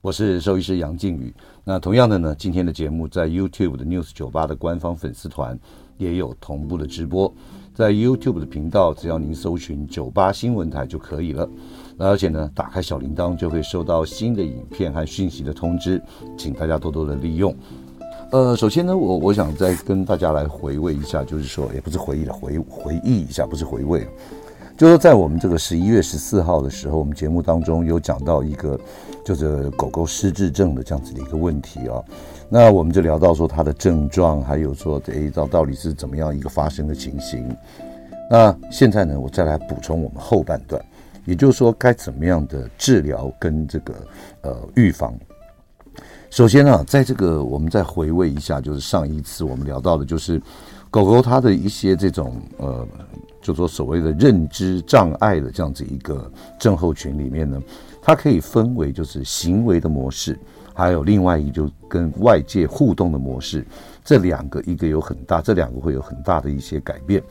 我是兽医师杨靖宇。那同样的呢，今天的节目在 YouTube 的 News 酒吧的官方粉丝团也有同步的直播。在 YouTube 的频道，只要您搜寻“酒吧新闻台”就可以了。那而且呢，打开小铃铛就会收到新的影片和讯息的通知，请大家多多的利用。呃，首先呢，我我想再跟大家来回味一下，就是说，也不是回忆了，回回忆一下，不是回味。就是在我们这个十一月十四号的时候，我们节目当中有讲到一个，就是狗狗失智症的这样子的一个问题啊。那我们就聊到说它的症状，还有说诶，到到底是怎么样一个发生的情形。那现在呢，我再来补充我们后半段，也就是说该怎么样的治疗跟这个呃预防。首先啊，在这个我们再回味一下，就是上一次我们聊到的，就是狗狗它的一些这种呃。就说所谓的认知障碍的这样子一个症候群里面呢，它可以分为就是行为的模式，还有另外一个就跟外界互动的模式，这两个一个有很大，这两个会有很大的一些改变。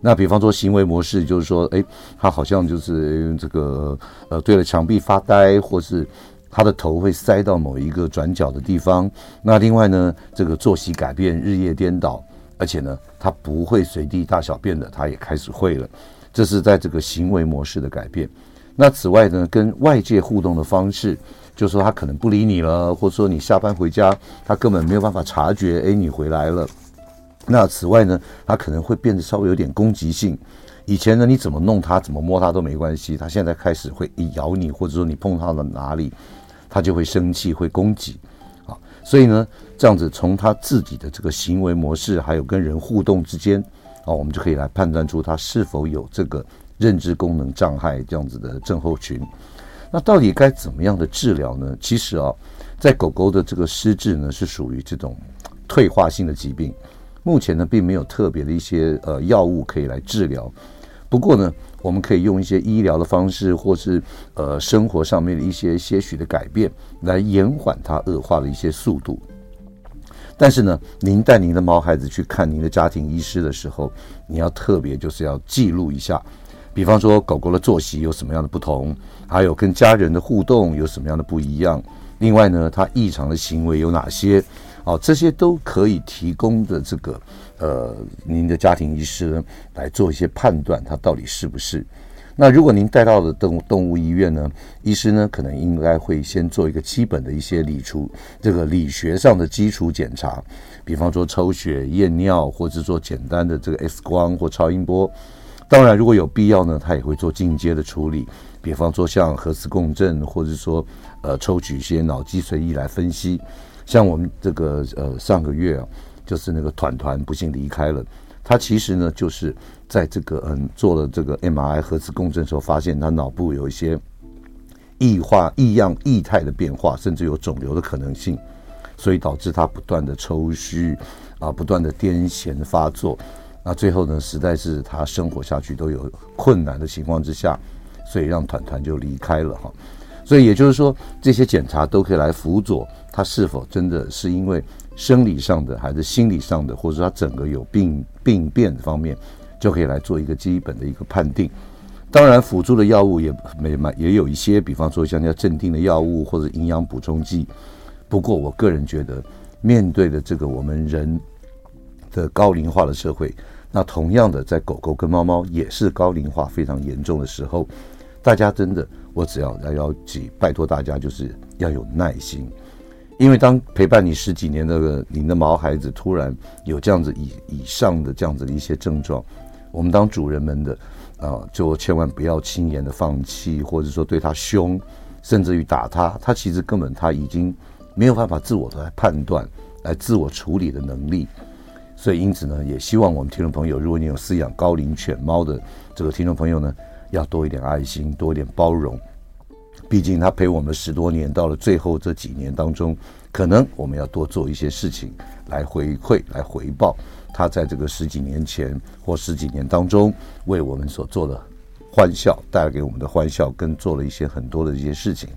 那比方说行为模式，就是说，哎，他好像就是这个呃对着墙壁发呆，或是他的头会塞到某一个转角的地方。那另外呢，这个作息改变，日夜颠倒。而且呢，它不会随地大小便的，它也开始会了。这是在这个行为模式的改变。那此外呢，跟外界互动的方式，就是说它可能不理你了，或者说你下班回家，它根本没有办法察觉，哎，你回来了。那此外呢，它可能会变得稍微有点攻击性。以前呢，你怎么弄它，怎么摸它都没关系，它现在开始会咬你，或者说你碰它了哪里，它就会生气，会攻击。所以呢，这样子从他自己的这个行为模式，还有跟人互动之间，啊，我们就可以来判断出他是否有这个认知功能障碍这样子的症候群。那到底该怎么样的治疗呢？其实啊，在狗狗的这个失智呢，是属于这种退化性的疾病，目前呢，并没有特别的一些呃药物可以来治疗。不过呢，我们可以用一些医疗的方式，或是呃生活上面的一些些许的改变，来延缓它恶化的一些速度。但是呢，您带您的毛孩子去看您的家庭医师的时候，你要特别就是要记录一下，比方说狗狗的作息有什么样的不同，还有跟家人的互动有什么样的不一样。另外呢，它异常的行为有哪些？哦，这些都可以提供的这个，呃，您的家庭医师呢来做一些判断，它到底是不是？那如果您带到的动动物医院呢，医师呢可能应该会先做一个基本的一些理出这个理学上的基础检查，比方说抽血、验尿，或者做简单的这个 X 光或超音波。当然，如果有必要呢，他也会做进阶的处理，比方说像核磁共振，或者说呃抽取一些脑脊髓液来分析。像我们这个呃上个月啊，就是那个团团不幸离开了，他其实呢就是在这个嗯做了这个 MRI 核磁共振的时候，发现他脑部有一些异化、异样、异态的变化，甚至有肿瘤的可能性，所以导致他不断的抽虚啊，不断的癫痫发作，那最后呢，实在是他生活下去都有困难的情况之下，所以让团团就离开了哈。所以也就是说，这些检查都可以来辅佐他是否真的是因为生理上的，还是心理上的，或者说他整个有病病变的方面，就可以来做一个基本的一个判定。当然，辅助的药物也没买，也有一些，比方说像叫镇定的药物或者营养补充剂。不过，我个人觉得，面对的这个我们人的高龄化的社会，那同样的，在狗狗跟猫猫也是高龄化非常严重的时候，大家真的。我只要要要请拜托大家，就是要有耐心，因为当陪伴你十几年的你的毛孩子突然有这样子以以上的这样子的一些症状，我们当主人们的啊，就千万不要轻言的放弃，或者说对他凶，甚至于打他，他其实根本他已经没有办法自我的来判断、来自我处理的能力，所以因此呢，也希望我们听众朋友，如果你有饲养高龄犬猫的这个听众朋友呢，要多一点爱心，多一点包容。毕竟他陪我们十多年，到了最后这几年当中，可能我们要多做一些事情来回馈、来回报他在这个十几年前或十几年当中为我们所做的欢笑，带给我们的欢笑，跟做了一些很多的一些事情。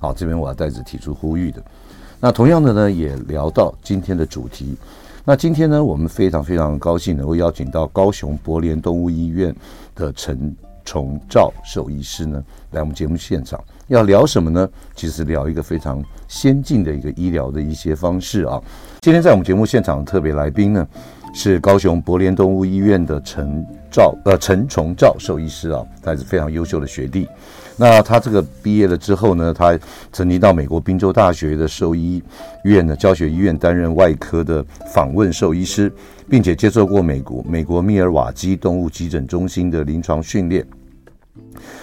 好，这边我要在此提出呼吁的。那同样的呢，也聊到今天的主题。那今天呢，我们非常非常高兴能够邀请到高雄博联动物医院的陈崇照兽医师呢，来我们节目现场。要聊什么呢？其实聊一个非常先进的一个医疗的一些方式啊。今天在我们节目现场的特别来宾呢，是高雄博联动物医院的陈照呃陈崇照兽医师啊，他是非常优秀的学弟。那他这个毕业了之后呢，他曾经到美国宾州大学的兽医院的教学医院担任外科的访问兽医师，并且接受过美国美国密尔瓦基动物急诊中心的临床训练。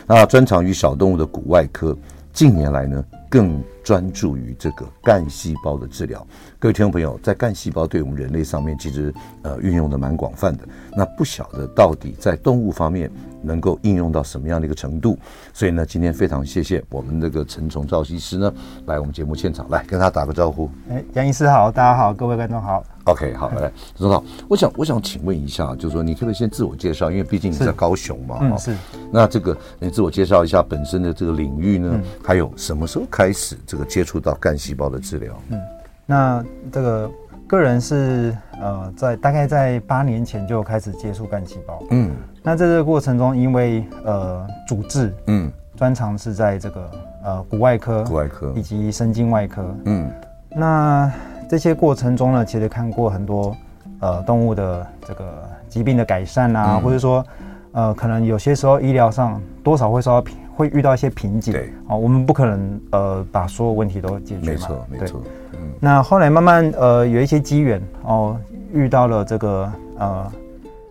那专长于小动物的骨外科，近年来呢，更专注于这个干细胞的治疗。各位听众朋友，在干细胞对我们人类上面，其实呃运用的蛮广泛的。那不晓得到底在动物方面能够应用到什么样的一个程度？所以呢，今天非常谢谢我们这个陈崇照医师呢，来我们节目现场来跟他打个招呼。哎，杨医师好，大家好，各位观众好。OK，好，来，陈总，我想我想请问一下，就是说你可不可以先自我介绍？因为毕竟你在高雄嘛，嗯，是。那这个你自我介绍一下本身的这个领域呢？嗯、还有什么时候开始这个接触到干细胞的治疗？嗯。那这个个人是呃，在大概在八年前就开始接触干细胞，嗯，那在这个过程中，因为呃主治，嗯，专长是在这个呃骨外科、骨外科。以及神经外科，嗯，那这些过程中呢，其实看过很多呃动物的这个疾病的改善啊，嗯、或者说呃可能有些时候医疗上多少会受到会遇到一些瓶颈，对，哦，我们不可能呃把所有问题都解决，没错，没错。那后来慢慢呃有一些机缘哦，遇到了这个呃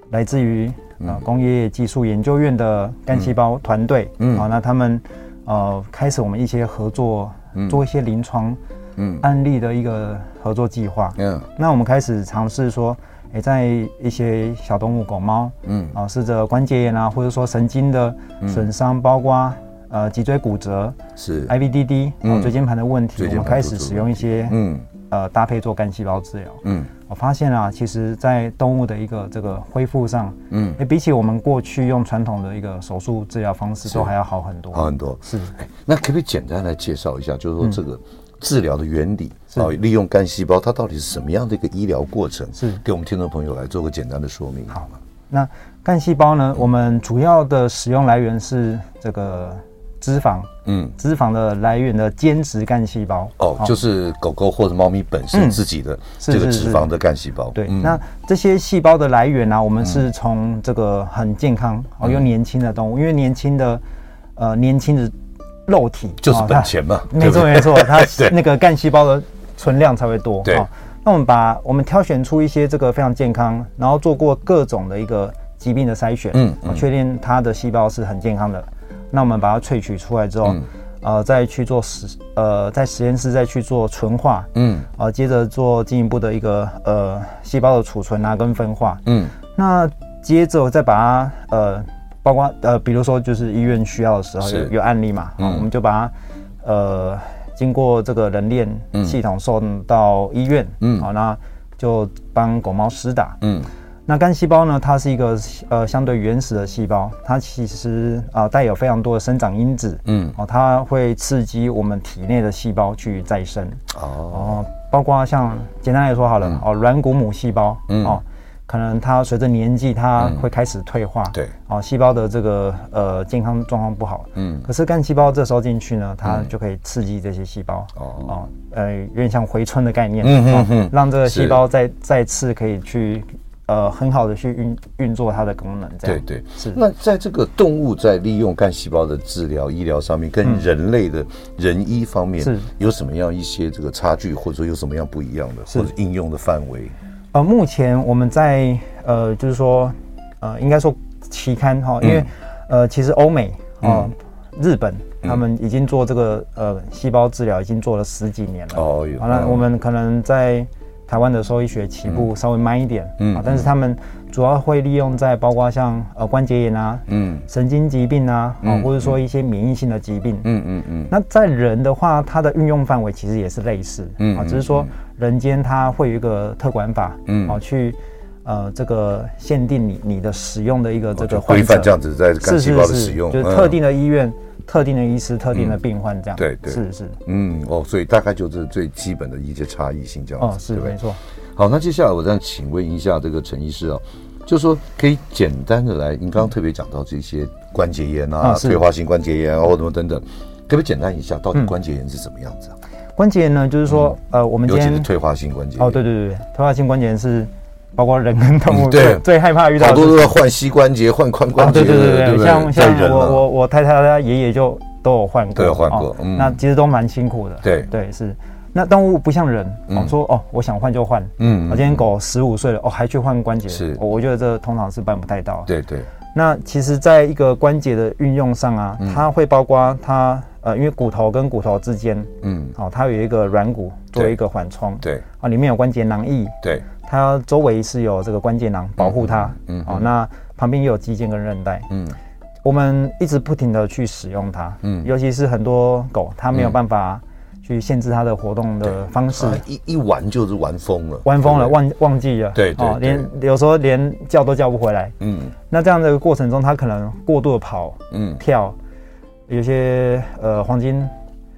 来自于呃工业技术研究院的干细胞团队，嗯，好，那他们呃开始我们一些合作，做一些临床嗯。案例的一个合作计划，嗯，那我们开始尝试说，诶，在一些小动物狗猫，嗯，啊，试着关节炎啊，或者说神经的损伤，包括。呃，脊椎骨折是。IVDD，嗯，椎间盘的问题，我们开始使用一些，嗯，呃，搭配做干细胞治疗，嗯，我发现啊，其实，在动物的一个这个恢复上，嗯，诶，比起我们过去用传统的一个手术治疗方式，都还要好很多，好很多，是。那可不可以简单来介绍一下，就是说这个治疗的原理，啊，利用干细胞，它到底是什么样的一个医疗过程？是，给我们听众朋友来做个简单的说明，好。吗？那干细胞呢，我们主要的使用来源是这个。脂肪，嗯，脂肪的来源的间质干细胞，哦，就是狗狗或者猫咪本身自己的这个脂肪的干细胞。对，那这些细胞的来源呢，我们是从这个很健康哦又年轻的动物，因为年轻的呃年轻的肉体就是本钱嘛，没错没错，它 那个干细胞的存量才会多。对，那我们把我们挑选出一些这个非常健康，然后做过各种的一个疾病的筛选，嗯，确定它的细胞是很健康的。那我们把它萃取出来之后，嗯、呃，再去做实，呃，在实验室再去做纯化，嗯，呃，接着做进一步的一个呃细胞的储存啊跟分化，嗯，那接着再把它呃，包括呃，比如说就是医院需要的时候有有案例嘛，嗯，我们就把它呃经过这个人链系统送到医院，嗯，好，那就帮狗猫施打，嗯。那干细胞呢？它是一个呃相对原始的细胞，它其实啊、呃、带有非常多的生长因子，嗯，哦，它会刺激我们体内的细胞去再生，哦，包括像简单来说好了，嗯、哦，软骨母细胞，嗯，哦，可能它随着年纪它会开始退化，对、嗯，哦，细胞的这个呃健康状况不好，嗯，可是干细胞这时候进去呢，它就可以刺激这些细胞，哦、嗯，哦，呃，有点像回春的概念，嗯嗯嗯，让这个细胞再再次可以去。呃，很好的去运运作它的功能，这样。对对。是。那在这个动物在利用干细胞的治疗医疗上面，跟人类的人医方面是。有什么样一些这个差距，或者说有什么样不一样的，或者应用的范围？呃，目前我们在呃，就是说呃，应该说期刊哈，因为呃，其实欧美啊、日本他们已经做这个呃细胞治疗，已经做了十几年了。哦，好了，我们可能在。台湾的兽医学起步稍微慢一点，嗯，啊，但是他们主要会利用在包括像呃关节炎啊，嗯，神经疾病啊，啊，或者说一些免疫性的疾病，嗯嗯嗯。那在人的话，它的运用范围其实也是类似，嗯，啊，只是说人间它会有一个特管法，嗯，啊，去呃这个限定你你的使用的一个这个规范这样子在干细胞的使用，就是特定的医院。特定的医师、特定的病患，这样、嗯、对对。是是。嗯哦，所以大概就是最基本的一些差异性这样子哦，是没错。好，那接下来我再请问一下这个陈医师哦，就是说可以简单的来，您刚刚特别讲到这些关节炎啊、退化性关节炎啊或什么等等，可不可以简单一下，到底关节炎是什么样子啊？嗯、关节炎呢，就是说、嗯、呃，我们今天尤其是退化性关节炎哦，对对对，退化性关节炎是。包括人跟动物对最害怕遇到，好多都要换膝关节、换髋关节。对对对对，像像我我我太太她爷爷就都有换过，都有换过。那其实都蛮辛苦的。对对是，那动物不像人，哦说哦我想换就换。嗯，我今天狗十五岁了，哦还去换关节，是，我觉得这通常是办不太到。对对。那其实在一个关节的运用上啊，它会包括它呃，因为骨头跟骨头之间，嗯，哦它有一个软骨作为一个缓冲，对，啊里面有关节囊液，对。它周围是有这个关节囊保护它，嗯，哦，那旁边也有肌腱跟韧带，嗯，我们一直不停的去使用它，嗯，尤其是很多狗，它没有办法去限制他的活动的方式，一一玩就是玩疯了，玩疯了，忘忘记了，对对，连有时候连叫都叫不回来，嗯，那这样的过程中，他可能过度的跑，嗯，跳，有些呃黄金。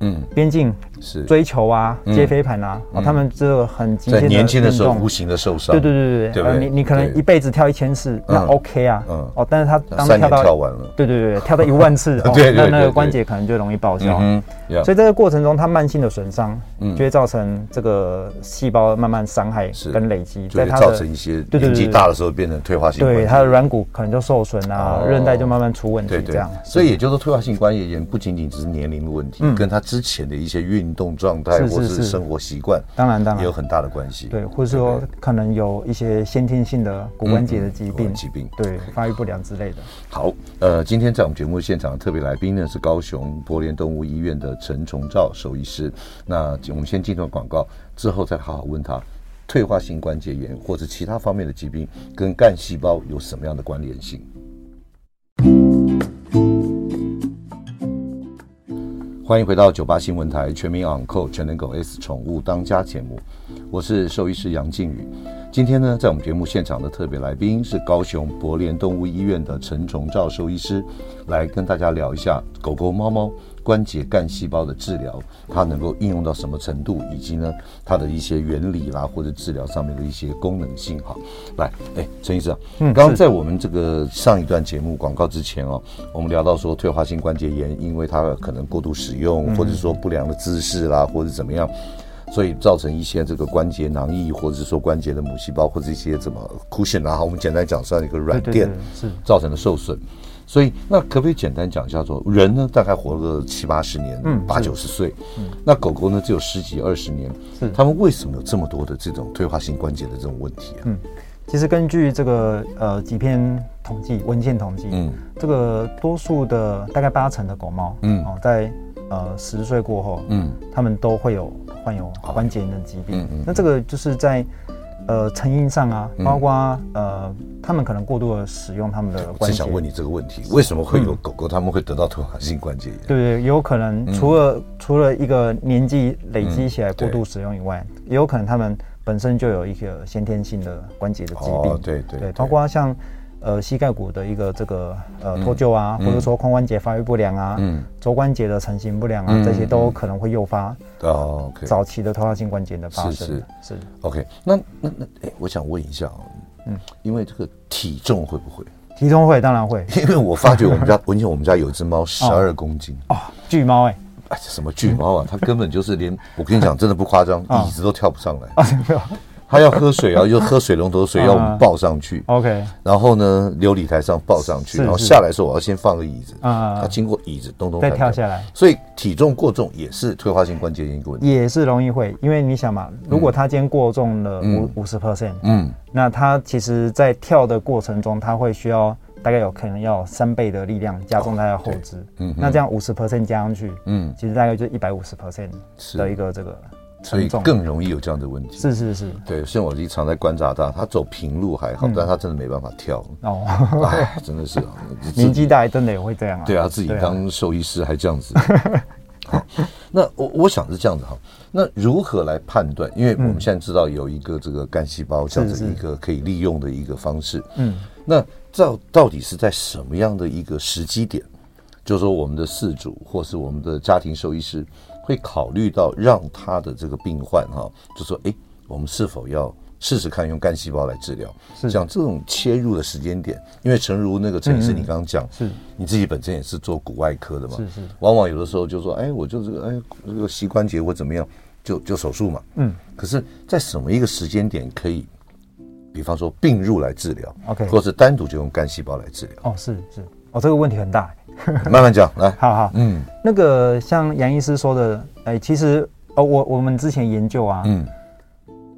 嗯，边境是。追求啊，接飞盘啊，哦，他们这个很极限的年轻的时候无形的受伤，对对对对对，你你可能一辈子跳一千次，那 OK 啊，嗯。哦，但是他当跳到跳完了，对对对，跳到一万次，对，那那个关节可能就容易报销，嗯，所以这个过程中，它慢性的损伤，嗯，就会造成这个细胞慢慢伤害跟累积，在它造成一些年纪大的时候变成退化性，对，它的软骨可能就受损啊，韧带就慢慢出问题，这样，所以也就是说，退化性关节炎不仅仅只是年龄的问题，跟他之前的一些运动状态或是生活习惯，当然当然也有很大的关系。对，或者说可能有一些先天性的骨关节的疾病，疾病对发育不良之类的。好，呃，今天在我们节目现场的特别来宾呢是高雄博联动物医院的陈崇照兽医师。那我们先进段广告，之后再好好问他退化性关节炎或者其他方面的疾病跟干细胞有什么样的关联性。欢迎回到九八新闻台全民昂扣全能狗 S 宠物当家节目，我是兽医师杨靖宇。今天呢，在我们节目现场的特别来宾是高雄博联动物医院的陈崇照兽医师，来跟大家聊一下狗狗、猫猫关节干细胞的治疗，它能够应用到什么程度，以及呢，它的一些原理啦，或者治疗上面的一些功能性哈。来，哎，陈医生，嗯，刚刚在我们这个上一段节目广告之前哦，我们聊到说退化性关节炎，因为它可能过度使用，或者说不良的姿势啦，或者怎么样，所以造成一些这个关节囊液，或者是说关节的母细胞或者一些怎么 cushion 啊，我们简单讲算一个软垫，是造成的受损。所以，那可不可以简单讲一下说，说人呢大概活了个七八十年，嗯，八九十岁，嗯，那狗狗呢只有十几二十年，是，他们为什么有这么多的这种退化性关节的这种问题啊？嗯，其实根据这个呃几篇统计文献统计，嗯，这个多数的大概八成的狗猫，嗯，哦，在呃十岁过后，嗯，他们都会有患有关节炎的疾病，嗯嗯，那这个就是在。呃，成因上啊，包括、嗯、呃，他们可能过度的使用他们的关节。是想问你这个问题，为什么会有狗狗他们会得到退化性关节炎？对对，有可能除了、嗯、除了一个年纪累积起来过度使用以外，嗯、也有可能他们本身就有一个先天性的关节的疾病。哦、对对对，包括像。呃，膝盖骨的一个这个呃脱臼啊，或者说髋关节发育不良啊，嗯，肘关节的成型不良啊，这些都可能会诱发哦早期的退化性关节的发生。是是是。OK，那那那，哎，我想问一下哦，嗯，因为这个体重会不会？体重会，当然会。因为我发觉我们家，我以前我们家有一只猫，十二公斤哦，巨猫哎，哎，什么巨猫啊？它根本就是连我跟你讲，真的不夸张，椅子都跳不上来啊。他要喝水啊，就喝水龙头水，要我们抱上去。OK，然后呢，琉璃台上抱上去，然后下来的时候，我要先放个椅子啊。他经过椅子，咚咚再跳下来。所以体重过重也是退化性关节炎一个问题，也是容易会，因为你想嘛，如果他今天过重了五五十 percent，嗯，那他其实在跳的过程中，他会需要大概有可能要三倍的力量加重他的后肢。嗯，那这样五十 percent 加上去，嗯，其实大概就一百五十 percent 的一个这个。所以更容易有这样的问题。是是是，对，像我经常在观察他，他走平路还好，嗯、但他真的没办法跳哦，哎，真的是 年纪大真的也会这样啊。对啊，自己当兽医师还这样子。好，那我我想是这样子哈。那如何来判断？因为我们现在知道有一个这个干细胞这样子一个可以利用的一个方式。嗯，那到到底是在什么样的一个时机点？就是说我们的饲主或是我们的家庭兽医师会考虑到让他的这个病患哈，就说哎，我们是否要？试试看用干细胞来治疗，是。像这种切入的时间点，因为诚如那个陈医师你刚刚讲，是。你自己本身也是做骨外科的嘛，是是，往往有的时候就说，哎，我就这个，哎，这个膝关节或怎么样，就就手术嘛，嗯，可是，在什么一个时间点可以，比方说并入来治疗，OK，或者单独就用干细胞来治疗？哦，是是，哦，这个问题很大，慢慢讲，来，好好，嗯，那个像杨医师说的，哎，其实，哦，我我们之前研究啊，嗯。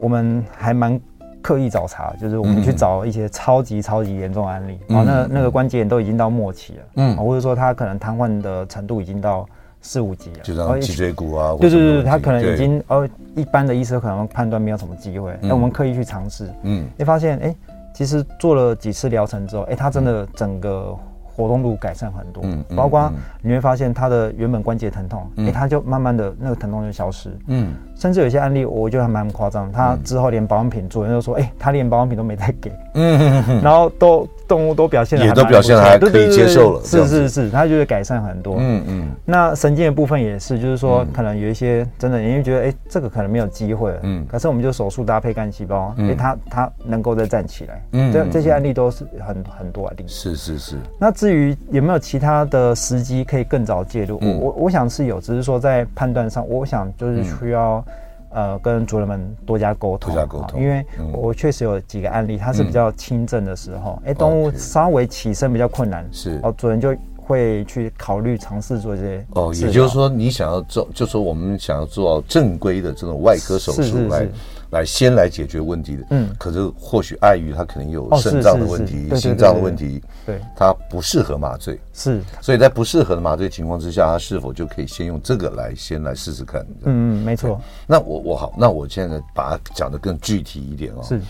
我们还蛮刻意找茬，就是我们去找一些超级超级严重的案例，啊、嗯，那那个关节炎都已经到末期了，嗯，或者说他可能瘫痪的程度已经到四五级了，就像脊椎骨啊，对对对，他可能已经哦，一般的医生可能判断没有什么机会，那、嗯、我们刻意去尝试，嗯，你发现哎，其实做了几次疗程之后，哎，他真的整个。活动度改善很多，嗯，包括你会发现他的原本关节疼痛，哎、他就慢慢的那个疼痛就消失，嗯，甚至有些案例我觉得还蛮夸张，他之后连保养品做，人都说，哎、欸，他连保养品都没再给，嗯，然后都。动物都表现的也都表现还可以接受了，是是是，他就是改善很多。嗯嗯。那神经的部分也是，就是说可能有一些真的，因为觉得哎，这个可能没有机会了。嗯。可是我们就手术搭配干细胞，哎，他他能够再站起来。嗯。这这些案例都是很很多案例。是是是。那至于有没有其他的时机可以更早介入，我我我想是有，只是说在判断上，我想就是需要。呃，跟主人们多加沟通，多加沟通，因为我确实有几个案例，它是比较轻症的时候，哎，动物稍微起身比较困难，是。哦，主人就会去考虑尝试做这些。哦，也就是说，你想要做，就是说我们想要做到正规的这种外科手术来。来先来解决问题的，嗯，可是或许碍于他可能有肾脏的问题、心脏的问题，对，他不适合麻醉，是，所以在不适合的麻醉情况之下，他是否就可以先用这个来先来试试看？嗯嗯，没错。那我我好，那我现在把它讲的更具体一点哦。是，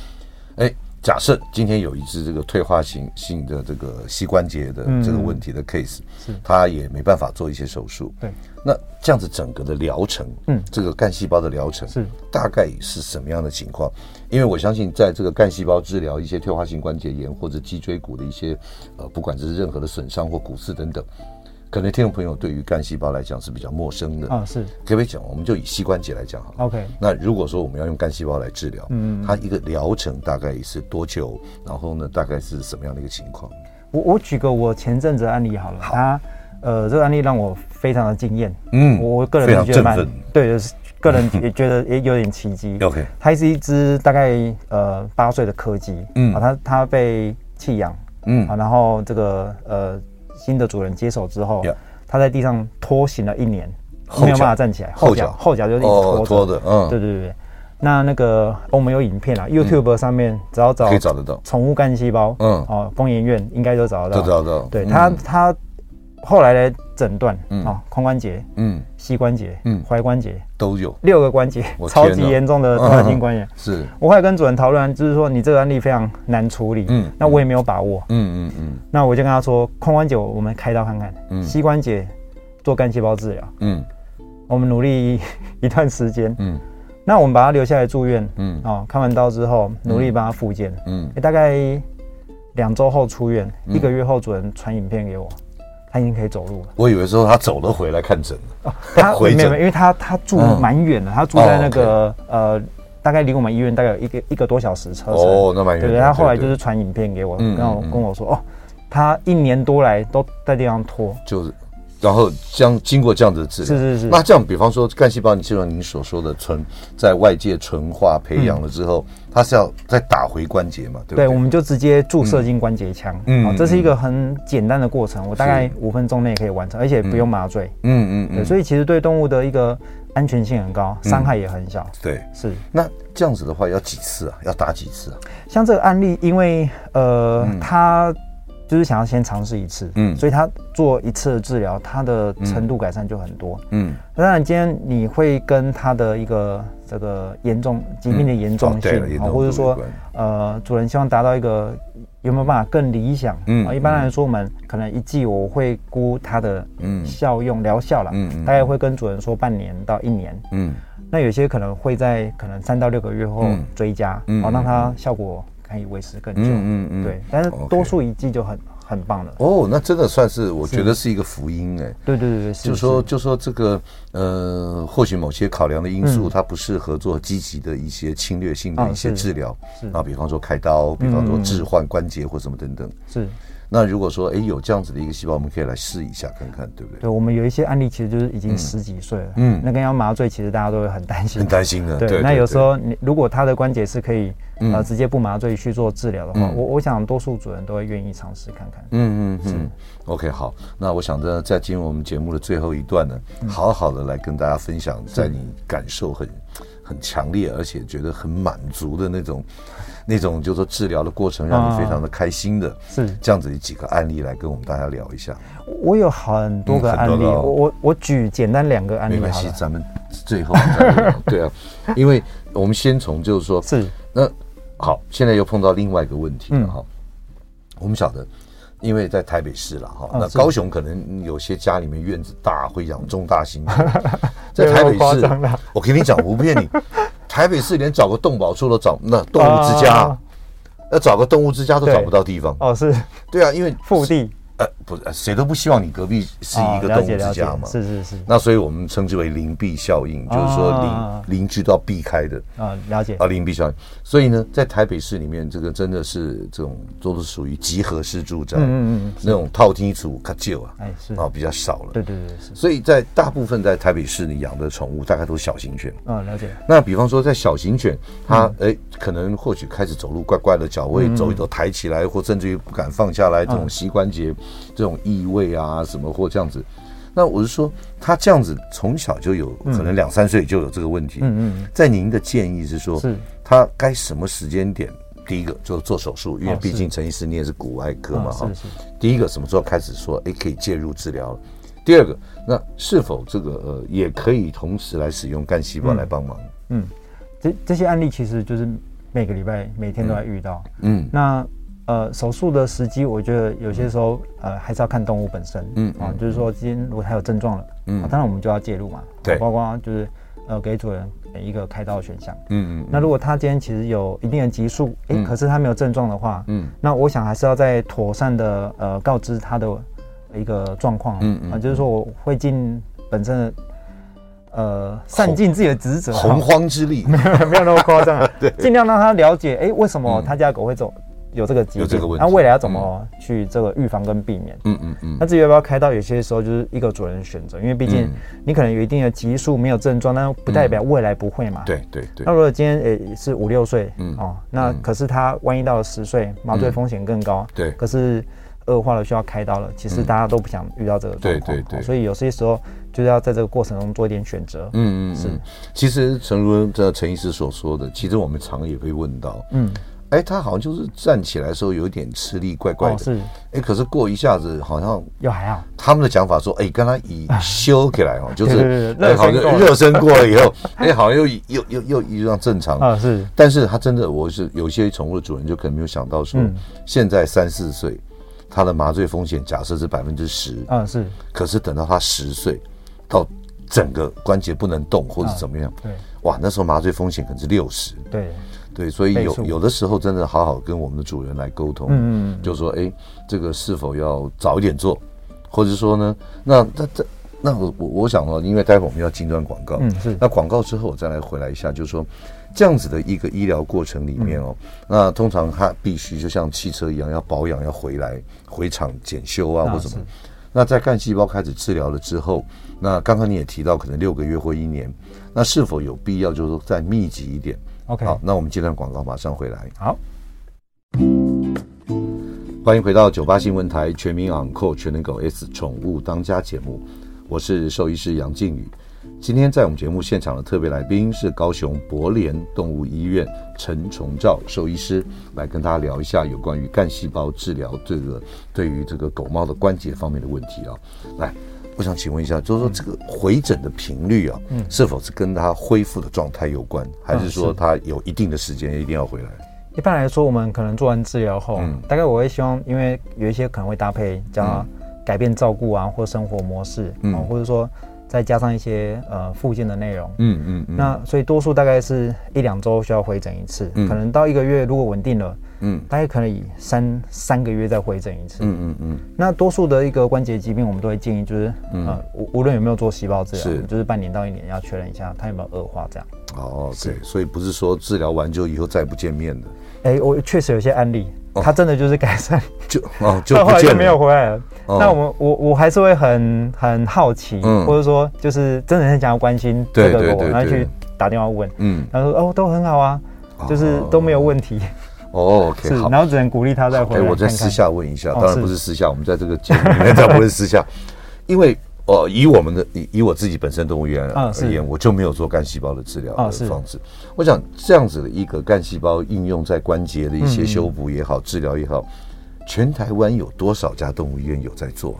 哎，假设今天有一只这个退化型性的这个膝关节的这个问题的 case，是，他也没办法做一些手术，对。那这样子整个的疗程，嗯，这个干细胞的疗程是大概是什么样的情况？因为我相信，在这个干细胞治疗一些退化性关节炎或者脊椎骨的一些呃，不管这是任何的损伤或骨刺等等，可能听众朋友对于干细胞来讲是比较陌生的啊。是，可不可以讲？我们就以膝关节来讲好了。OK。那如果说我们要用干细胞来治疗，嗯，它一个疗程大概是多久？然后呢，大概是什么样的一个情况？我我举个我前阵子的案例好了，好。他呃，这个案例让我。非常的惊艳，嗯，我个人也觉得蛮对，就是个人也觉得也有点奇迹。OK，它是一只大概呃八岁的柯基，嗯，啊，它它被弃养，嗯，啊，然后这个呃新的主人接手之后，他在地上拖行了一年，没有办法站起来，后脚后脚。就一直拖拖的，嗯，对对对。那那个我们有影片啊，YouTube 上面只要找可以找得到。宠物干细胞，嗯，哦，疯研院应该都找得到，都找得到。对它它。后来的诊断嗯。啊，髋关节、嗯，膝关节、嗯，踝关节都有。六个关节，超级严重的退化性关节。是，我会跟主任讨论，就是说你这个案例非常难处理，嗯，那我也没有把握，嗯嗯嗯，那我就跟他说，髋关节我们开刀看看，嗯，膝关节做干细胞治疗，嗯，我们努力一段时间，嗯，那我们把他留下来住院，嗯，哦，看完刀之后努力帮他复健，嗯，大概两周后出院，一个月后主任传影片给我。他已经可以走路了。我以为说他走了回来看诊了。哦，他回没有，因为他他住蛮远的，他住在那个呃，大概离我们医院大概有一个一个多小时车程。哦，那蛮远。对，他后来就是传影片给我，然后跟我说，哦，他一年多来都在地上拖。就是。然后将经过这样子的治疗，是是是。那这样，比方说干细胞，你就像您所说的存在外界纯化培养了之后，它是要再打回关节嘛？对不对？对，我们就直接注射进关节腔。嗯，这是一个很简单的过程，我大概五分钟内可以完成，而且不用麻醉。嗯嗯。嗯，所以其实对动物的一个安全性很高，伤害也很小。对，是。那这样子的话要几次啊？要打几次啊？像这个案例，因为呃，它。就是想要先尝试一次，嗯，所以他做一次的治疗，他的程度改善就很多，嗯。当然，今天你会跟他的一个这个严重疾病的严重性，嗯哦、或者说呃主人希望达到一个有没有办法更理想？嗯，啊、一般来说我们可能一剂我会估它的效用疗、嗯、效了，嗯，嗯大概会跟主人说半年到一年，嗯，那有些可能会在可能三到六个月后追加，嗯，好、嗯、让它效果可以维持更久，嗯嗯，嗯对，但是多数一剂就很。很棒了哦，那真的算是我觉得是一个福音哎。对对对对，就说就说这个呃，或许某些考量的因素，它不适合做积极的一些侵略性的一些治疗啊，比方说开刀，比方说置换关节或什么等等。是。那如果说哎有这样子的一个细胞，我们可以来试一下看看，对不对？对，我们有一些案例其实就是已经十几岁了，嗯，那个要麻醉，其实大家都会很担心，很担心的。对，那有时候你如果他的关节是可以呃直接不麻醉去做治疗的话，我我想多数主人都会愿意尝试看看。嗯嗯嗯。OK，好，那我想着在进入我们节目的最后一段呢，好好的来跟大家分享，在你感受很很强烈，而且觉得很满足的那种。那种就是说治疗的过程让你非常的开心的，是这样子的几个案例来跟我们大家聊一下。我有很多个案例，我我我举简单两个案例。没关系，咱们最后。对啊，因为我们先从就是说，是那好，现在又碰到另外一个问题了哈。我们晓得，因为在台北市了哈，那高雄可能有些家里面院子大，会养中大型。在台北市，我跟你讲，我不骗你。台北市连找个动保处都找，那动物之家，啊、要找个动物之家都找不到地方。哦，是，对啊，因为腹地。不是谁都不希望你隔壁是一个动物之家嘛？是是是。那所以我们称之为邻避效应，就是说邻邻居都要避开的啊。了解啊，邻避效应。所以呢，在台北市里面，这个真的是这种都是属于集合式住宅，嗯嗯嗯，那种套厅处较旧啊，哎是啊，比较少了。对对对是。所以在大部分在台北市你养的宠物，大概都是小型犬啊。了解。那比方说在小型犬，它哎可能或许开始走路怪怪的，脚会走一走抬起来，或甚至于不敢放下来，这种膝关节这种异味啊，什么或这样子，那我是说，他这样子从小就有可能两三岁就有这个问题。嗯嗯，在您的建议是说，是他该什么时间点？第一个就做手术，因为毕竟陈医师你也是骨外科嘛哈。第一个什么时候开始说，哎，可以介入治疗？第二个，那是否这个呃也可以同时来使用干细胞来帮忙？嗯，这这些案例其实就是每个礼拜每天都在遇到。嗯，那。呃，手术的时机，我觉得有些时候，呃，还是要看动物本身，嗯啊，就是说，今天如果它有症状了，嗯，当然我们就要介入嘛，对，包括就是呃，给主人一个开刀的选项，嗯嗯，那如果他今天其实有一定的急数，哎，可是他没有症状的话，嗯，那我想还是要再妥善的呃告知他的一个状况，嗯嗯，啊，就是说我会尽本身的呃善尽自己的职责，洪荒之力，没有没有那么夸张，对，尽量让他了解，哎，为什么他家狗会走。有这个疾病，那未来要怎么去这个预防跟避免？嗯嗯嗯。那至于要不要开刀，有些时候就是一个主人选择，因为毕竟你可能有一定的级数没有症状，但不代表未来不会嘛。对对对。那如果今天诶是五六岁，嗯哦，那可是他万一到了十岁，麻醉风险更高。对。可是恶化了需要开刀了，其实大家都不想遇到这个状况。对对对。所以有些时候就是要在这个过程中做一点选择。嗯嗯是。其实诚如这陈医师所说的，其实我们常也会问到，嗯。哎，他好像就是站起来的时候有点吃力，怪怪的。是。哎，可是过一下子好像又还好。他们的讲法说，哎，刚刚已修起来哦，就是哎，好像热身过了以后，哎，好像又又又又一样正常。啊，是。但是他真的，我是有些宠物的主人就可能没有想到说，现在三四岁，他的麻醉风险假设是百分之十。啊，是。可是等到他十岁，到整个关节不能动或者怎么样，对，哇，那时候麻醉风险可能是六十。对。对，所以有有的时候真的好好跟我们的主人来沟通，嗯，就说哎，这个是否要早一点做，或者说呢，那那这那我我我想说，因为待会我们要进段广告，嗯，是，那广告之后我再来回来一下，就是说这样子的一个医疗过程里面哦，那通常它必须就像汽车一样要保养，要回来回厂检修啊或什么，那在干细胞开始治疗了之后，那刚刚你也提到可能六个月或一年，那是否有必要就是说再密集一点？OK，好，那我们接段广告，马上回来。好，欢迎回到九八新闻台全民昂扣全能狗 S 宠物当家节目，我是兽医师杨靖宇。今天在我们节目现场的特别来宾是高雄博联动物医院陈崇照兽医师，来跟大家聊一下有关于干细胞治疗这个对于这个狗猫的关节方面的问题啊。来。我想请问一下，就是说这个回诊的频率啊，嗯，是否是跟他恢复的状态有关，还是说他有一定的时间一定要回来？一般来说，我们可能做完治疗后，嗯，大概我会希望，因为有一些可能会搭配叫改变照顾啊，或生活模式，嗯，或者说再加上一些呃附件的内容，嗯嗯嗯，那所以多数大概是一两周需要回诊一次，嗯，可能到一个月如果稳定了。嗯，大概可能以三三个月再回诊一次。嗯嗯嗯。那多数的一个关节疾病，我们都会建议就是，呃，无无论有没有做细胞治疗，是就是半年到一年要确认一下它有没有恶化这样。哦，对，所以不是说治疗完就以后再不见面的。哎，我确实有些案例，他真的就是改善，就哦就后来就没有回来了。那我们我我还是会很很好奇，或者说就是真的很想要关心这个我，然后去打电话问，嗯，他说哦都很好啊，就是都没有问题。哦，OK，好，然后只能鼓励他再回来。我再私下问一下，当然不是私下，我们在这个节目里面这不是私下，因为呃，以我们的以以我自己本身动物园而言，我就没有做干细胞的治疗的方式。我想这样子的一个干细胞应用在关节的一些修补也好，治疗也好，全台湾有多少家动物医院有在做？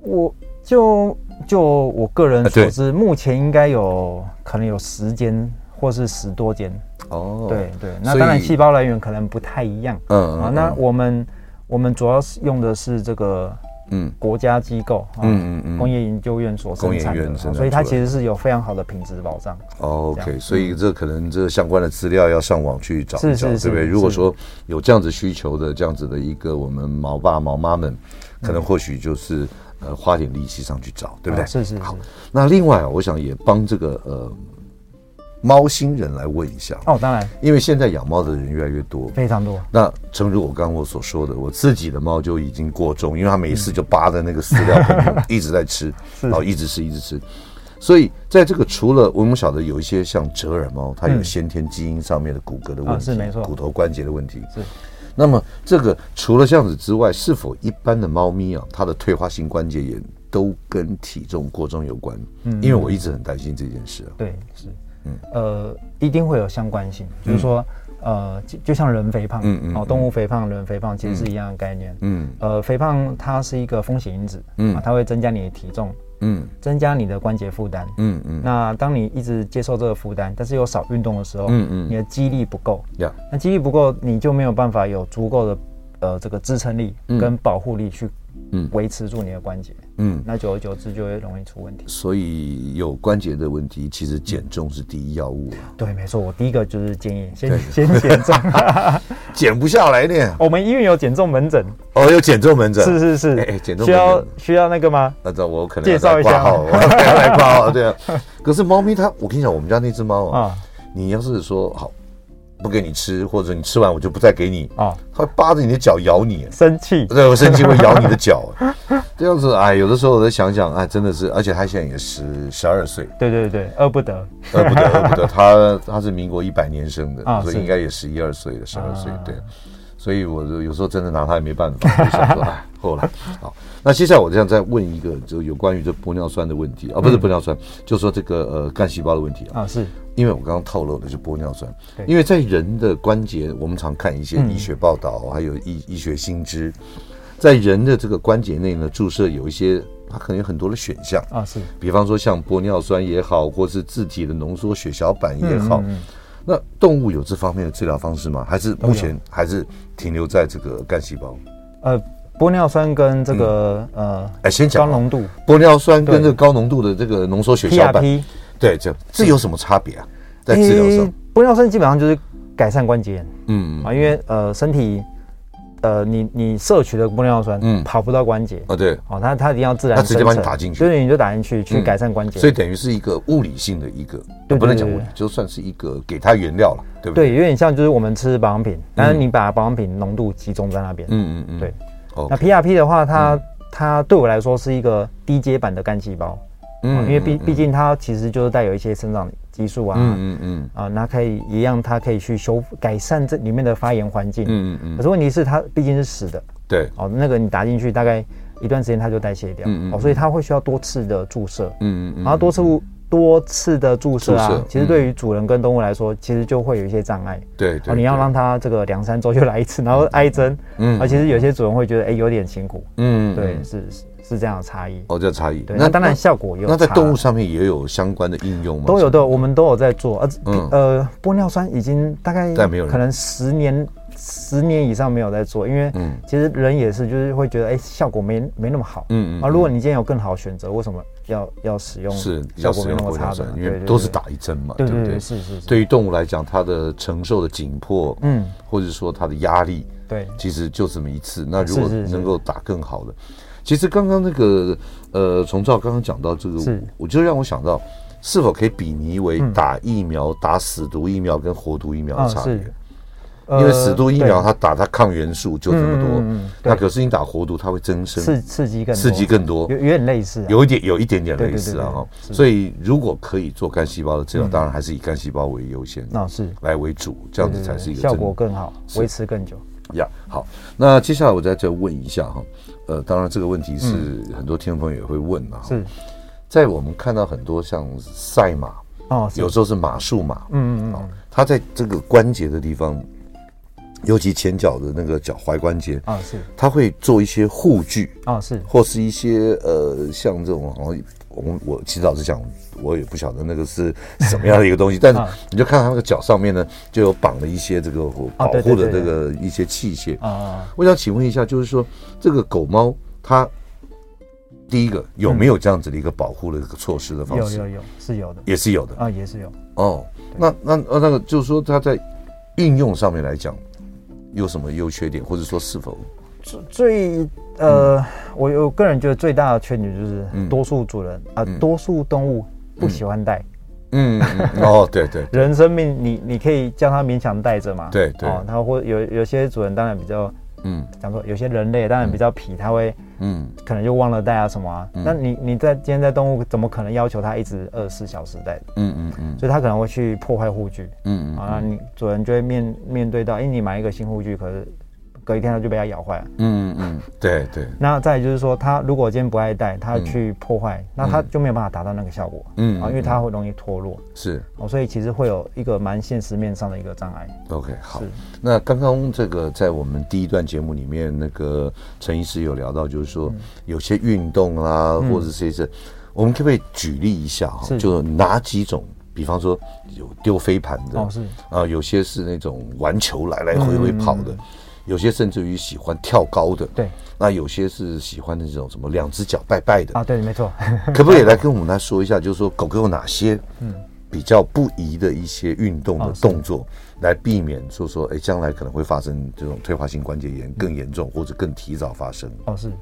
我就就我个人所知，目前应该有可能有十间或是十多间。哦，对对，那当然细胞来源可能不太一样。嗯啊，那我们我们主要是用的是这个嗯国家机构嗯嗯嗯工业研究院所生产的，所以它其实是有非常好的品质保障。OK，所以这可能这相关的资料要上网去找一找，对不对？如果说有这样子需求的这样子的一个我们毛爸毛妈们，可能或许就是呃花点力气上去找，对不对？是是。好，那另外啊，我想也帮这个呃。猫星人来问一下哦，当然，因为现在养猫的人越来越多，非常多。那正如我刚刚我所说的，我自己的猫就已经过重，因为它每次就扒在那个饲料里面 一直在吃，然后一直吃一直吃。所以在这个除了我们晓得有一些像折耳猫，它有先天基因上面的骨骼的问题，是没错，骨头关节的问题。是。那么这个除了这样子之外，是否一般的猫咪啊，它的退化性关节炎都跟体重过重有关？嗯，因为我一直很担心这件事啊。对，是。呃，一定会有相关性，就是说，呃，就就像人肥胖，嗯嗯，哦，动物肥胖、人肥胖其实是一样的概念，嗯，呃，肥胖它是一个风险因子，嗯，它会增加你的体重，嗯，增加你的关节负担，嗯嗯，那当你一直接受这个负担，但是又少运动的时候，嗯嗯，你的肌力不够，那肌力不够，你就没有办法有足够的呃这个支撑力跟保护力去。嗯，维持住你的关节，嗯，那久而久之就会容易出问题。所以有关节的问题，其实减重是第一要务啊。对，没错，我第一个就是建议先 先减重，减不下来呢。我们医院有减重门诊，哦，有减重门诊，是是是，哎，减重需要需要那个吗？那这我可能介绍一下，我要来挂号，对啊。可是猫咪它，我跟你讲，我们家那只猫啊，你要是说好。不给你吃，或者你吃完我就不再给你啊！他会扒着你的脚咬你，生气。对，我生气会咬你的脚，这样子哎，有的时候我在想想，哎，真的是，而且他现在也十十二岁，对对对，饿不得，饿不得，饿不得。他他是民国一百年生的，所以应该也十一二岁了，十二岁，对。所以我就有时候真的拿它也没办法，就想说 哎，后来好。那接下来我这样再问一个，就有关于这玻尿酸的问题啊，不是玻尿酸，就说这个呃干细胞的问题啊，是。因为我刚刚透露的是玻尿酸，因为在人的关节，我们常看一些医学报道，还有医医学新知，在人的这个关节内呢，注射有一些，它可能有很多的选项。啊，是，比方说像玻尿酸也好，或是自体的浓缩血小板也好，那动物有这方面的治疗方式吗？还是目前还是停留在这个干细胞？呃，玻尿酸跟这个呃，哎，先讲高浓度玻尿酸跟这个高浓度的这个浓缩血小板。对，这这有什么差别啊？在治疗上，玻尿酸基本上就是改善关节炎。嗯啊，因为呃身体呃你你摄取的玻尿酸，嗯，跑不到关节啊。对，哦，它它一定要自然，它直接把你打进去，所以你就打进去去改善关节。所以等于是一个物理性的一个，不能讲物理，就算是一个给它原料了，对不对？对，有点像就是我们吃保养品，但是你把保养品浓度集中在那边。嗯嗯嗯，对。那 PRP 的话，它它对我来说是一个低阶版的干细胞。嗯，因为毕毕竟它其实就是带有一些生长激素啊，嗯嗯嗯，啊，那可以一样，它可以去修改善这里面的发炎环境，嗯嗯嗯。可是问题是它毕竟是死的，对，哦，那个你打进去大概一段时间它就代谢掉，嗯嗯，哦，所以它会需要多次的注射，嗯嗯，然后多次多次的注射啊，其实对于主人跟动物来说，其实就会有一些障碍。对对，你要让它这个两三周就来一次，然后挨针，嗯，而其实有些主人会觉得，哎，有点辛苦。嗯，对，是是是这样的差异。哦，这差异。对，那当然效果有。那在动物上面也有相关的应用吗？都有的，我们都有在做。呃呃，玻尿酸已经大概可能十年。十年以上没有在做，因为其实人也是，就是会觉得哎，效果没没那么好。嗯嗯。啊，如果你今天有更好的选择，为什么要要使用？是效果没那么差的，因为都是打一针嘛，对不对？是是是。对于动物来讲，它的承受的紧迫，嗯，或者说它的压力，对，其实就这么一次。那如果能够打更好的，其实刚刚那个呃，从照刚刚讲到这个，我就让我想到，是否可以比拟为打疫苗、打死毒疫苗跟活毒疫苗的差别？因为死毒疫苗，它打它抗原素就这么多，那可是你打活毒，它会增生，刺刺激更刺激更多，有有点类似，有一点有一点点类似啊。哈。所以如果可以做干细胞的治疗，当然还是以干细胞为优先，那是。来为主，这样子才是一个效果更好，维持更久。呀，好，那接下来我再再问一下哈，呃，当然这个问题是很多听众朋友也会问啊，是。在我们看到很多像赛马哦，有时候是马术马，嗯嗯嗯，它在这个关节的地方。尤其前脚的那个脚踝关节啊，是，他会做一些护具啊，是，或是一些呃，像这种，好像我我其实老实讲，我也不晓得那个是什么样的一个东西，但是你就看他那个脚上面呢，就有绑了一些这个保护的这个一些器械啊。我想请问一下，就是说这个狗猫它第一个有没有这样子的一个保护的一个措施的方式？有有有，是有的，也是有的啊，也是有。哦，那那那那个就是说它在运用上面来讲。有什么优缺点，或者说是否最最呃，我我个人觉得最大的缺点就是多数主人啊，多数动物不喜欢带。嗯，哦，对对，人生命你你可以叫他勉强带着嘛。对对，哦他或有有些主人当然比较嗯，讲说有些人类当然比较皮，他会嗯，可能就忘了带啊什么啊。那你你在今天在动物怎么可能要求他一直二十四小时带？嗯嗯嗯，所以他可能会去破坏护具。嗯嗯，啊，你主人就会面面对到，哎，你买一个新护具，可是。隔一天它就被它咬坏了。嗯嗯，对对。那再就是说，它如果今天不爱戴，它去破坏，那它就没有办法达到那个效果。嗯啊，因为它会容易脱落。是哦，所以其实会有一个蛮现实面上的一个障碍。OK，好。那刚刚这个在我们第一段节目里面，那个陈医师有聊到，就是说有些运动啊，或者是一些，我们可不可以举例一下哈？就哪几种？比方说有丢飞盘的，哦是啊，有些是那种玩球来来回回跑的。有些甚至于喜欢跳高的，对，那有些是喜欢那种什么两只脚拜拜的啊，对，没错。可不可以来跟我们来说一下，就是说狗狗有哪些嗯比较不宜的一些运动的动作，来避免说说哎将来可能会发生这种退化性关节炎更严重或者更提早发生？哦，是。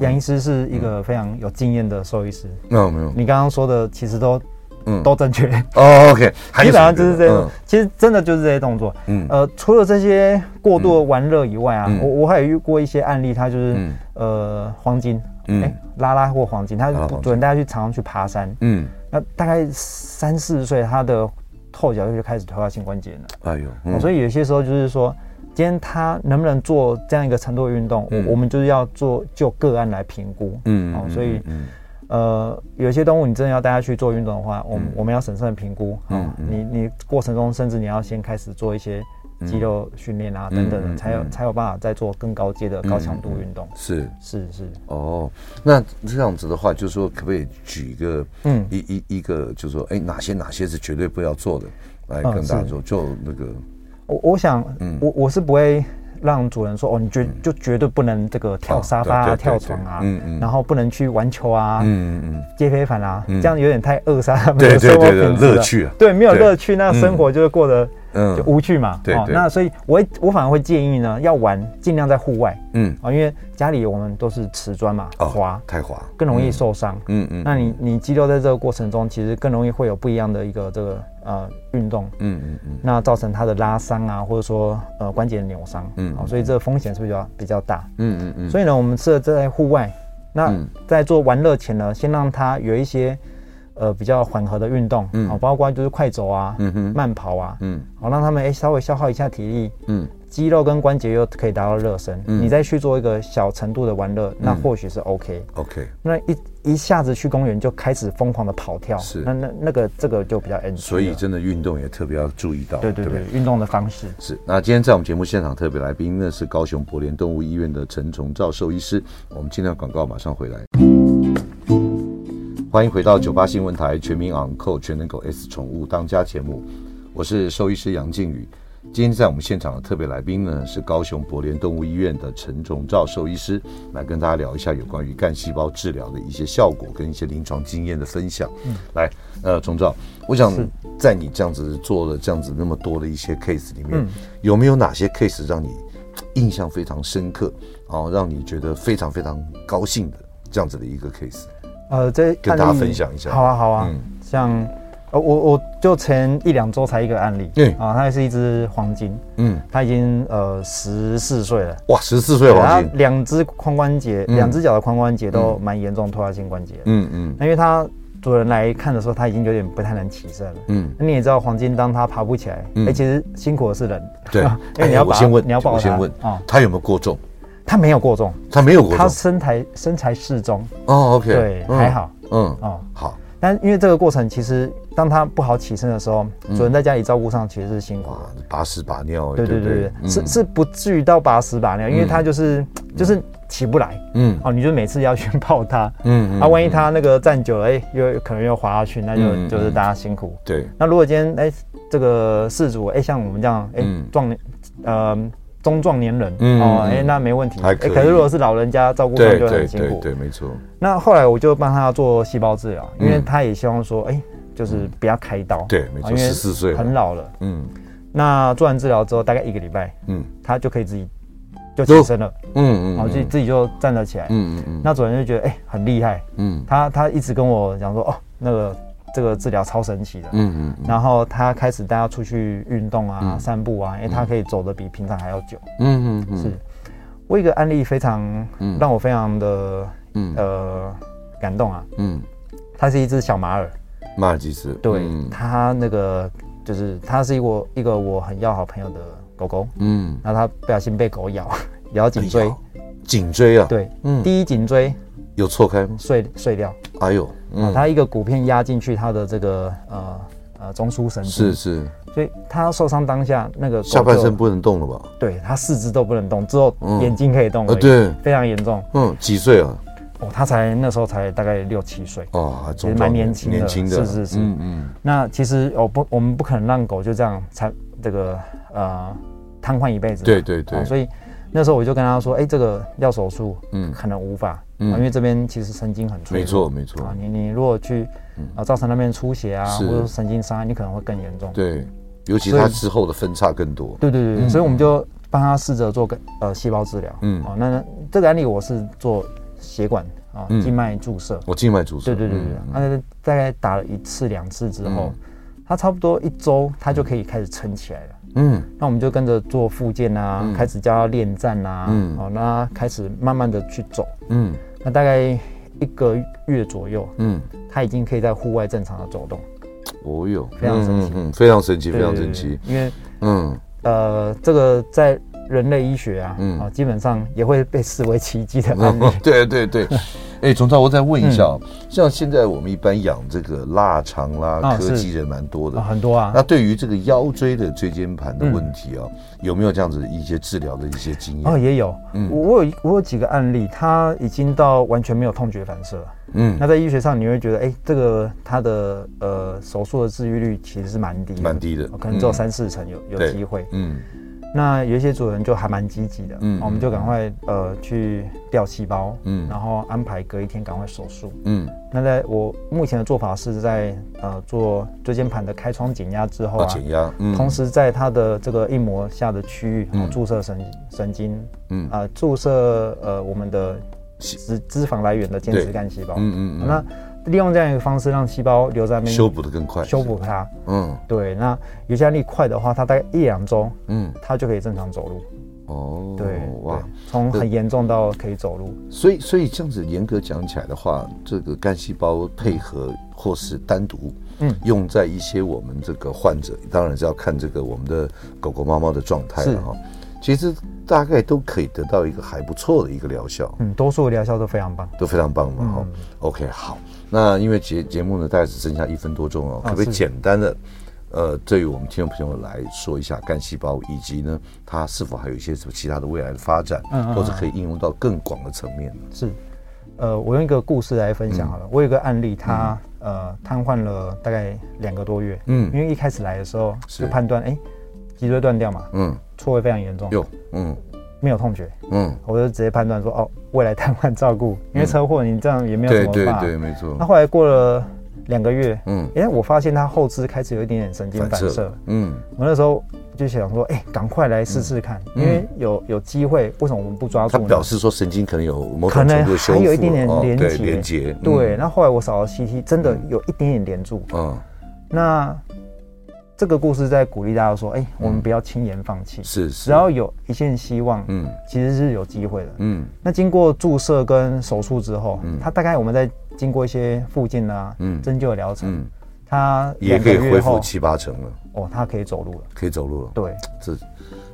杨医师是一个非常有经验的兽医师，没有没有，你刚刚说的其实都。嗯，都正确。哦。OK，基本上就是这些，其实真的就是这些动作。嗯，呃，除了这些过度的玩乐以外啊，我我还有遇过一些案例，他就是呃黄金，嗯，拉拉或黄金，他不准大家去常常去爬山，嗯，那大概三四十岁，他的后脚就开始退化性关节了。哎呦，所以有些时候就是说，今天他能不能做这样一个程度的运动，我们就是要做就个案来评估。嗯，哦，所以。呃，有些动物你真的要带它去做运动的话，我们我们要审慎的评估。嗯，你你过程中甚至你要先开始做一些肌肉训练啊等等，才有才有办法再做更高阶的高强度运动。是是是。哦，那这样子的话，就是说可不可以举一个嗯一一一个，就是说哎哪些哪些是绝对不要做的，来跟大家说，就那个。我我想，我我是不会。让主人说哦，你绝就绝对不能这个跳沙发啊、跳床啊，然后不能去玩球啊、接飞盘啊，这样有点太扼杀他们的生活乐趣了。对，没有乐趣，那生活就会过得就无趣嘛。对，那所以我我反而会建议呢，要玩尽量在户外。嗯。啊，因为家里我们都是瓷砖嘛，滑太滑，更容易受伤。嗯嗯，那你你肌肉在这个过程中，其实更容易会有不一样的一个这个。呃，运动，嗯嗯嗯，那造成它的拉伤啊，或者说呃关节的扭伤，嗯，所以这个风险是比较比较大，嗯嗯嗯，所以呢，我们设在户外，那在做玩乐前呢，先让它有一些呃比较缓和的运动，嗯，包括就是快走啊，嗯哼，慢跑啊，嗯，好让他们哎稍微消耗一下体力，嗯。肌肉跟关节又可以达到热身，嗯、你再去做一个小程度的玩乐，嗯、那或许是 OK。OK，那一一下子去公园就开始疯狂的跑跳，是那那那个这个就比较 NG。所以真的运动也特别要注意到，对对对，运动的方式是。那今天在我们节目现场特别来宾那是高雄博联动物医院的陈崇照兽医师，我们尽量广告马上回来。欢迎回到九八新闻台全民昂扣全能狗 S 宠物当家节目，我是兽医师杨靖宇。今天在我们现场的特别来宾呢，是高雄博联动物医院的陈崇照兽医师，来跟大家聊一下有关于干细胞治疗的一些效果跟一些临床经验的分享。嗯，来，呃，崇照，我想在你这样子做了这样子那么多的一些 case 里面，嗯、有没有哪些 case 让你印象非常深刻，然后让你觉得非常非常高兴的这样子的一个 case？呃，这跟大家分享一下。好啊，好啊，嗯，像。呃，我我就前一两周才一个案例，对啊，它也是一只黄金，嗯，它已经呃十四岁了，哇，十四岁黄金，两只髋关节，两只脚的髋关节都蛮严重脱压性关节，嗯嗯，那因为它主人来看的时候，它已经有点不太能起身了，嗯，那你也知道黄金当它爬不起来，哎，其实辛苦的是人，对，因为你要我先问，你要抱它，我先问啊，它有没有过重？它没有过重，他没有过重，他身材身材适中，哦，OK，对，还好，嗯，哦，好。但因为这个过程，其实当他不好起身的时候，主人在家里照顾上其实是辛苦。的，把屎拔尿。对对对？对，是是不至于到拔屎拔尿，因为他就是就是起不来。嗯，哦，你就每次要去抱他。嗯，啊，万一他那个站久了，哎，又可能又滑下去，那就就是大家辛苦。对。那如果今天哎这个事主哎像我们这样哎壮年呃中壮年人哦哎那没问题。哎，可是如果是老人家照顾上就很辛苦。对，没错。那后来我就帮他做细胞治疗，因为他也希望说，哎，就是不要开刀。对，没错，十四岁很老了。嗯，那做完治疗之后，大概一个礼拜，嗯，他就可以自己就起身了。嗯嗯，然后自自己就站了起来。嗯嗯嗯。那主人就觉得，哎，很厉害。嗯，他他一直跟我讲说，哦，那个这个治疗超神奇的。嗯嗯。然后他开始带他出去运动啊，散步啊，因为他可以走得比平常还要久。嗯嗯嗯。是，我一个案例非常让我非常的。嗯。呃，感动啊，嗯，它是一只小马尔，马尔济斯，对，它那个就是它是一个一个我很要好朋友的狗狗，嗯，然后它不小心被狗咬，咬颈椎，颈椎啊，对，嗯，第一颈椎有错开吗？碎碎掉，哎呦，嗯，它一个骨片压进去它的这个呃呃中枢神经，是是，所以它受伤当下那个下半身不能动了吧？对，它四肢都不能动，只有眼睛可以动，对，非常严重，嗯，几岁啊？哦，他才那时候才大概六七岁。哦，还其实蛮年轻的，年轻的，是是是，嗯嗯。那其实我不，我们不可能让狗就这样才这个呃瘫痪一辈子，对对对。所以那时候我就跟他说，哎，这个要手术，嗯，可能无法，嗯，因为这边其实神经很脆弱，没错没错。啊，你你如果去啊造成那边出血啊，或者神经伤害，你可能会更严重。对，尤其他之后的分叉更多。对对对，所以我们就帮他试着做个呃细胞治疗，嗯，哦，那这个案例我是做。血管啊，静脉注射，我静脉注射，对对对对，那大概打了一次两次之后，他差不多一周，他就可以开始撑起来了。嗯，那我们就跟着做复健啊，开始教他练站啊，嗯，好，那开始慢慢的去走，嗯，那大概一个月左右，嗯，他已经可以在户外正常的走动。哦哟，非常神奇，非常神奇，非常神奇。因为，嗯，呃，这个在。人类医学啊，嗯，啊，基本上也会被视为奇迹的 案例。对对对，哎，崇照，我再问一下，像现在我们一般养这个腊肠啦、科技人蛮多的，很多啊。那对于这个腰椎的椎间盘的问题啊，有没有这样子一些治疗的一些经验？哦，也有。嗯，我有我有几个案例，他已经到完全没有痛觉反射了。嗯，那在医学上你会觉得，哎，这个他的呃手术的治愈率其实是蛮低的，蛮低的，可能只有三四成有有机会。嗯。那有一些主人就还蛮积极的，嗯，我们就赶快呃去掉细胞，嗯，然后安排隔一天赶快手术，嗯，那在我目前的做法是在呃做椎间盘的开窗减压之后啊，减压，嗯，同时在它的这个硬膜下的区域，然后注射神神经，嗯。啊注射呃我们的脂脂肪来源的间质干细胞，嗯嗯，那。利用这样一个方式，让细胞留在那边修补的更快，修补它。嗯，对。那有些力快的话，它大概一两周，嗯，它就可以正常走路。哦，对，哇，从很严重到可以走路。所以，所以这样子严格讲起来的话，这个干细胞配合或是单独，嗯，用在一些我们这个患者，当然是要看这个我们的狗狗、猫猫的状态了哈。其实大概都可以得到一个还不错的一个疗效。嗯，多数的疗效都非常棒，都非常棒嘛哈。嗯、OK，好，那因为节节目呢，大概只剩下一分多钟哦，可不可以简单的？呃，对于我们听众朋友来说一下干细胞，以及呢，它是否还有一些什么其他的未来的发展，嗯，或者可以应用到更广的层面？是，呃，我用一个故事来分享好了。嗯、我有一个案例，他、嗯、呃瘫痪了大概两个多月，嗯，因为一开始来的时候就判断，哎，脊椎断掉嘛，嗯，错位非常严重，有，嗯，没有痛觉，嗯，我就直接判断说，哦，未来瘫痪照顾，因为车祸你这样也没有什么办法，对对对，没错。那后来过了。两个月，嗯，哎，我发现他后肢开始有一点点神经反射，嗯，我那时候就想说，哎，赶快来试试看，因为有有机会，为什么我们不抓住？他表示说神经可能有某种程度还有一点点连接，连接，对。那后来我扫了 CT，真的有一点点连住，嗯，那。这个故事在鼓励大家说：“哎，我们不要轻言放弃，是是，只要有一线希望，嗯，其实是有机会的，嗯。那经过注射跟手术之后，嗯，他大概我们在经过一些附近啊，嗯，针灸的疗程，嗯，他也可以恢复七八成了，哦，他可以走路了，可以走路了，对，这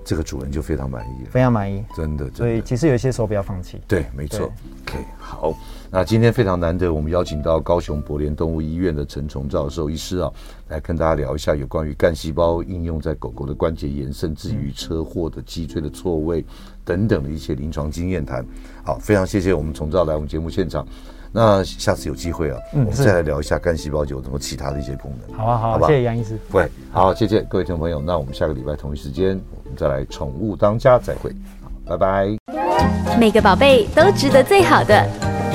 这个主人就非常满意了，非常满意，真的，所以其实有一些时候不要放弃，对，没错，OK，好。”那今天非常难得，我们邀请到高雄博联动物医院的陈崇照兽医师啊，来跟大家聊一下有关于干细胞应用在狗狗的关节炎，甚至于车祸的脊椎的错位等等的一些临床经验谈。好，非常谢谢我们崇照来我们节目现场。那下次有机会啊，嗯、我们再来聊一下干细胞有什么其他的一些功能。好啊，好，好吧谢谢杨医师。喂，好，谢谢各位听众朋友。那我们下个礼拜同一时间，我们再来宠物当家，再会。好，拜拜。每个宝贝都值得最好的。